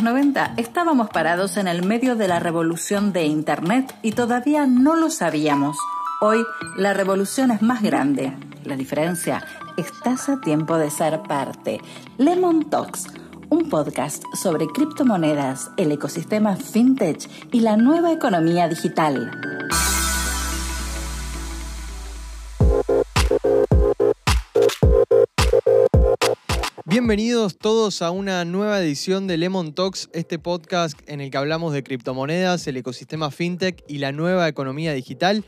los 90 estábamos parados en el medio de la revolución de Internet y todavía no lo sabíamos. Hoy la revolución es más grande. La diferencia, estás a tiempo de ser parte. Lemon Talks, un podcast sobre criptomonedas, el ecosistema fintech y la nueva economía digital. Bienvenidos todos a una nueva edición de Lemon Talks, este podcast en el que hablamos de criptomonedas, el ecosistema fintech y la nueva economía digital.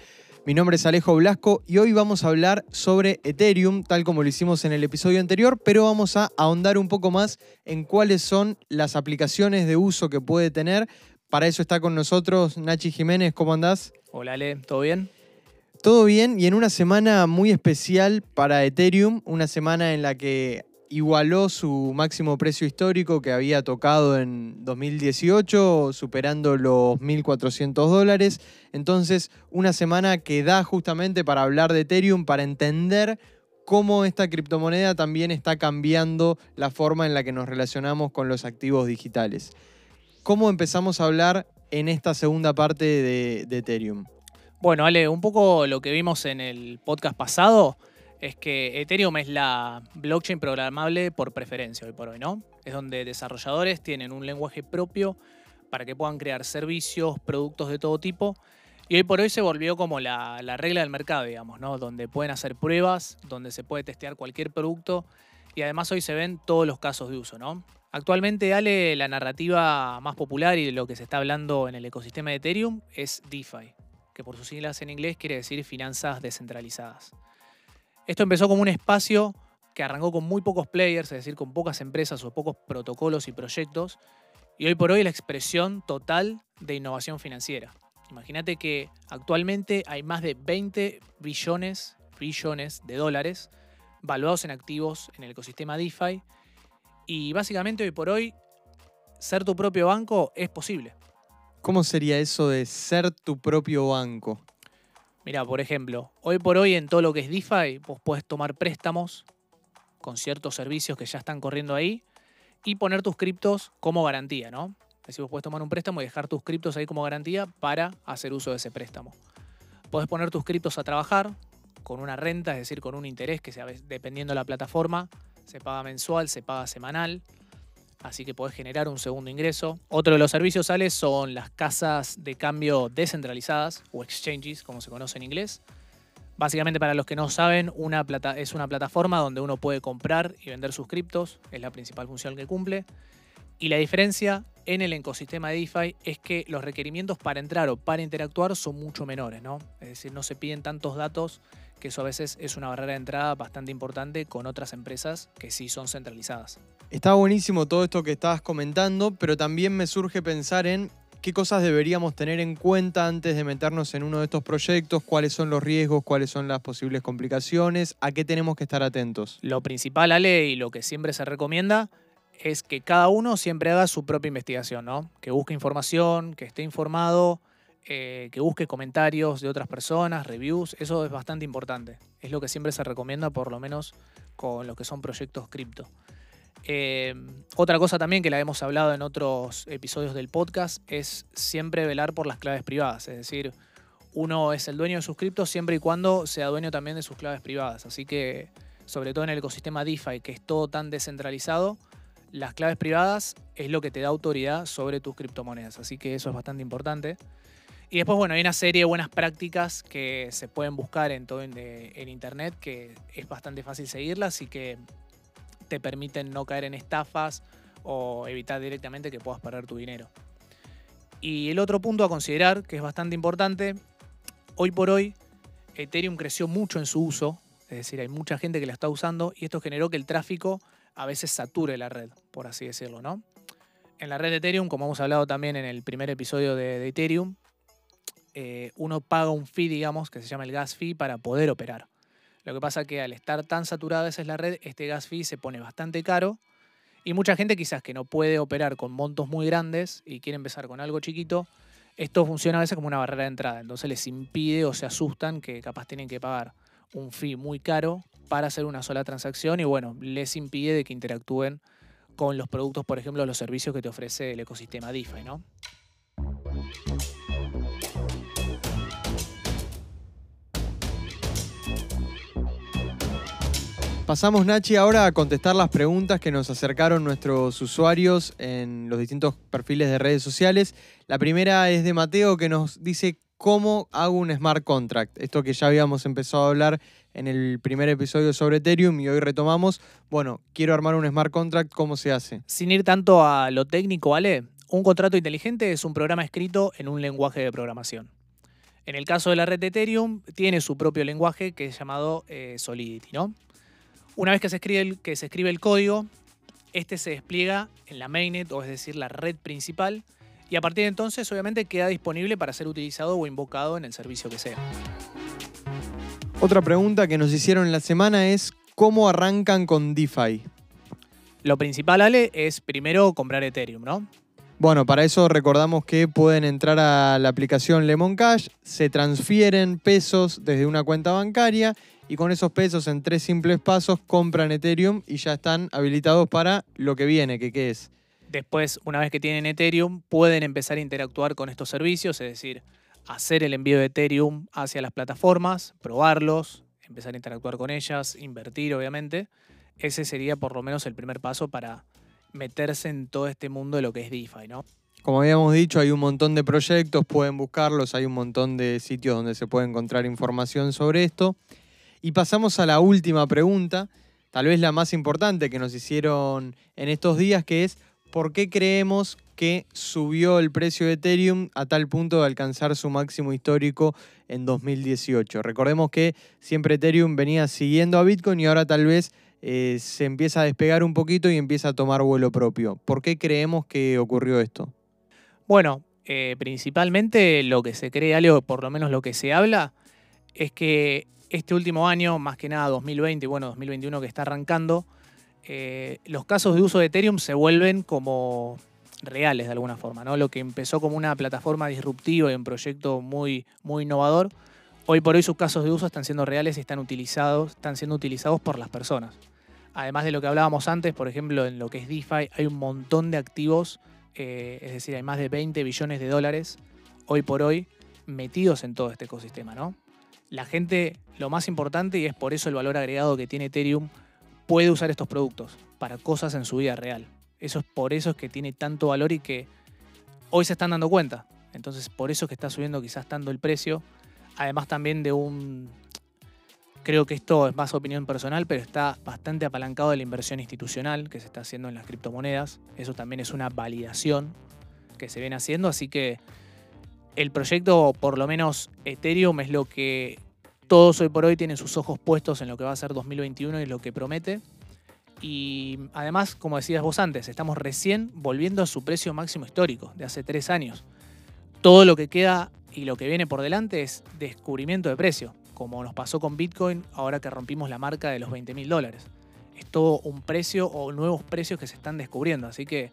Mi nombre es Alejo Blasco y hoy vamos a hablar sobre Ethereum, tal como lo hicimos en el episodio anterior, pero vamos a ahondar un poco más en cuáles son las aplicaciones de uso que puede tener. Para eso está con nosotros Nachi Jiménez, ¿cómo andás? Hola Ale, ¿todo bien? Todo bien y en una semana muy especial para Ethereum, una semana en la que igualó su máximo precio histórico que había tocado en 2018, superando los 1.400 dólares. Entonces, una semana que da justamente para hablar de Ethereum, para entender cómo esta criptomoneda también está cambiando la forma en la que nos relacionamos con los activos digitales. ¿Cómo empezamos a hablar en esta segunda parte de, de Ethereum? Bueno, Ale, un poco lo que vimos en el podcast pasado es que Ethereum es la blockchain programable por preferencia hoy por hoy, ¿no? Es donde desarrolladores tienen un lenguaje propio para que puedan crear servicios, productos de todo tipo. Y hoy por hoy se volvió como la, regla del mercado, digamos, ¿no? Donde pueden hacer pruebas, donde se puede testear cualquier producto y además hoy se ven todos los casos de uso, ¿no? Actualmente, Ale, la narrativa más popular y de lo que se está hablando en el ecosistema de Ethereum es DeFi, que por sus siglas en inglés quiere decir finanzas descentralizadas. Esto empezó como un espacio que arrancó con muy pocos players, es decir, con pocas empresas o pocos protocolos y proyectos, y hoy por hoy la expresión total de innovación financiera. Imagínate que actualmente hay más de 20 billones, billones de dólares valuados en activos en el ecosistema DeFi, y básicamente hoy por hoy ser tu propio banco es posible. ¿Cómo sería eso de ser tu propio banco? Mira, por ejemplo, hoy por hoy en todo lo que es DeFi, vos podés tomar préstamos con ciertos servicios que ya están corriendo ahí y poner tus criptos como garantía, ¿no? Es decir, vos podés tomar un préstamo y dejar tus criptos ahí como garantía para hacer uso de ese préstamo. Podés poner tus criptos a trabajar con una renta, es decir, con un interés que sea, dependiendo de la plataforma, se paga mensual, se paga semanal así que podés generar un segundo ingreso. Otro de los servicios sales son las casas de cambio descentralizadas o exchanges, como se conoce en inglés. Básicamente, para los que no saben, una plata es una plataforma donde uno puede comprar y vender sus criptos, es la principal función que cumple. Y la diferencia en el ecosistema de DeFi es que los requerimientos para entrar o para interactuar son mucho menores, ¿no? Es decir, no se piden tantos datos, que eso a veces es una barrera de entrada bastante importante con otras empresas que sí son centralizadas. Está buenísimo todo esto que estabas comentando, pero también me surge pensar en qué cosas deberíamos tener en cuenta antes de meternos en uno de estos proyectos, cuáles son los riesgos, cuáles son las posibles complicaciones, a qué tenemos que estar atentos. Lo principal, Ale, y lo que siempre se recomienda es que cada uno siempre haga su propia investigación, ¿no? Que busque información, que esté informado, eh, que busque comentarios de otras personas, reviews, eso es bastante importante. Es lo que siempre se recomienda, por lo menos con lo que son proyectos cripto. Eh, otra cosa también que la hemos hablado en otros episodios del podcast es siempre velar por las claves privadas, es decir, uno es el dueño de sus criptos siempre y cuando sea dueño también de sus claves privadas. Así que, sobre todo en el ecosistema DeFi, que es todo tan descentralizado, las claves privadas es lo que te da autoridad sobre tus criptomonedas. Así que eso es bastante importante. Y después, bueno, hay una serie de buenas prácticas que se pueden buscar en todo en, internet, que es bastante fácil seguirlas y que te permiten no caer en estafas o evitar directamente que puedas perder tu dinero. Y el otro punto a considerar, que es bastante importante, hoy por hoy Ethereum creció mucho en su uso, es decir, hay mucha gente que la está usando y esto generó que el tráfico a veces sature la red, por así decirlo, ¿no? En la red de Ethereum, como hemos hablado también en el primer episodio de, Ethereum, eh, uno paga un fee, digamos, que se llama el gas fee para poder operar. Lo que pasa es que al estar tan saturada esa es la red, este gas fee se pone bastante caro y mucha gente quizás que no puede operar con montos muy grandes y quiere empezar con algo chiquito, esto funciona a veces como una barrera de entrada, entonces les impide o se asustan que capaz tienen que pagar un fee muy caro para hacer una sola transacción y bueno, les impide de que interactúen con los productos, por ejemplo, los servicios que te ofrece el ecosistema DeFi, ¿no? Pasamos, Nachi, ahora a contestar las preguntas que nos acercaron nuestros usuarios en los distintos perfiles de redes sociales. La primera es de Mateo que nos dice cómo hago un smart contract. Esto que ya habíamos empezado a hablar en el primer episodio sobre Ethereum y hoy retomamos. Bueno, quiero armar un smart contract, ¿cómo se hace? Sin ir tanto a lo técnico, ¿vale? Un contrato inteligente es un programa escrito en un lenguaje de programación. En el caso de la red de Ethereum, tiene su propio lenguaje que es llamado eh, Solidity, ¿no? Una vez que se, escribe el, que se escribe el código, este se despliega en la mainnet, o es decir, la red principal, y a partir de entonces obviamente queda disponible para ser utilizado o invocado en el servicio que sea. Otra pregunta que nos hicieron en la semana es ¿cómo arrancan con DeFi? Lo principal, Ale, es primero comprar Ethereum, ¿no? Bueno, para eso recordamos que pueden entrar a la aplicación Lemon Cash, se transfieren pesos desde una cuenta bancaria y con esos pesos en tres simples pasos compran Ethereum y ya están habilitados para lo que viene, que qué es. Después, una vez que tienen Ethereum, pueden empezar a interactuar con estos servicios, es decir, hacer el envío de Ethereum hacia las plataformas, probarlos, empezar a interactuar con ellas, invertir, obviamente. Ese sería por lo menos el primer paso para meterse en todo este mundo de lo que es DeFi, ¿no? Como habíamos dicho, hay un montón de proyectos, pueden buscarlos, hay un montón de sitios donde se puede encontrar información sobre esto. Y pasamos a la última pregunta, tal vez la más importante que nos hicieron en estos días, que es ¿por qué creemos que subió el precio de Ethereum a tal punto de alcanzar su máximo histórico en 2018? Recordemos que siempre Ethereum venía siguiendo a Bitcoin y ahora tal vez eh, se empieza a despegar un poquito y empieza a tomar vuelo propio. ¿Por qué creemos que ocurrió esto? Bueno, eh, principalmente lo que se cree, algo, por lo menos lo que se habla, es que este último año, más que nada 2020 y bueno, 2021 que está arrancando, eh, los casos de uso de Ethereum se vuelven como reales de alguna forma, ¿no? Lo que empezó como una plataforma disruptiva y un proyecto muy, muy innovador, hoy por hoy sus casos de uso están siendo reales y están utilizados, están siendo utilizados por las personas. Además de lo que hablábamos antes, por ejemplo, en lo que es DeFi, hay un montón de activos, eh, es decir, hay más de 20 billones de dólares hoy por hoy metidos en todo este ecosistema, ¿no? La gente, lo más importante, y es por eso el valor agregado que tiene Ethereum, puede usar estos productos para cosas en su vida real. Eso es por eso es que tiene tanto valor y que hoy se están dando cuenta. Entonces, por eso es que está subiendo quizás tanto el precio. Además también de un... Creo que esto es más opinión personal, pero está bastante apalancado de la inversión institucional que se está haciendo en las criptomonedas. Eso también es una validación que se viene haciendo, así que el proyecto, por lo menos Ethereum, es lo que todos hoy por hoy tienen sus ojos puestos en lo que va a ser 2021 y lo que promete. Y además, como decías vos antes, estamos recién volviendo a su precio máximo histórico de hace tres años. Todo lo que queda y lo que viene por delante es descubrimiento de precio, como nos pasó con Bitcoin ahora que rompimos la marca de los 20 mil dólares. Es todo un precio o nuevos precios que se están descubriendo, así que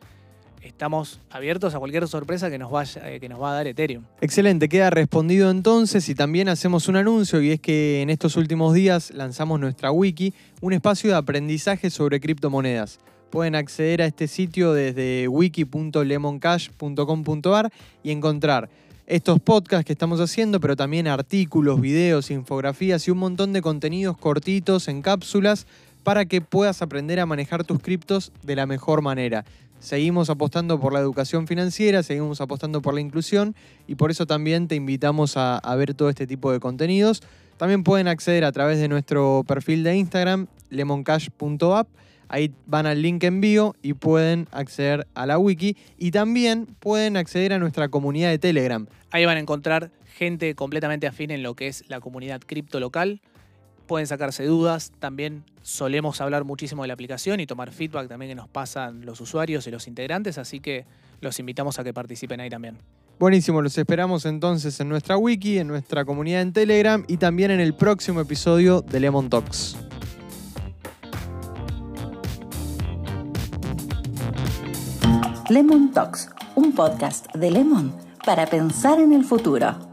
estamos abiertos a cualquier sorpresa que nos, vaya, eh, que nos va a dar Ethereum. Excelente, queda respondido entonces y también hacemos un anuncio y es que en estos últimos días lanzamos nuestra wiki, un espacio de aprendizaje sobre criptomonedas. Pueden acceder a este sitio desde wiki.lemoncash.com.ar y encontrar estos podcasts que estamos haciendo, pero también artículos, videos, infografías y un montón de contenidos cortitos en cápsulas para que puedas aprender a manejar tus criptos de la mejor manera. Seguimos apostando por la educación financiera, seguimos apostando por la inclusión y por eso también te invitamos a, ver todo este tipo de contenidos. También pueden acceder a través de nuestro perfil de Instagram, lemoncash.app. Ahí van al link en bio y pueden acceder a la wiki. Y también pueden acceder a nuestra comunidad de Telegram. Ahí van a encontrar gente completamente afín en lo que es la comunidad cripto local pueden sacarse dudas. También solemos hablar muchísimo de la aplicación y tomar feedback también que nos pasan los usuarios y los integrantes, así que los invitamos a que participen ahí también. Buenísimo, los esperamos entonces en nuestra wiki, en nuestra comunidad en Telegram y también en el próximo episodio de Lemon Talks. Lemon Talks, un podcast de Lemon para pensar en el futuro.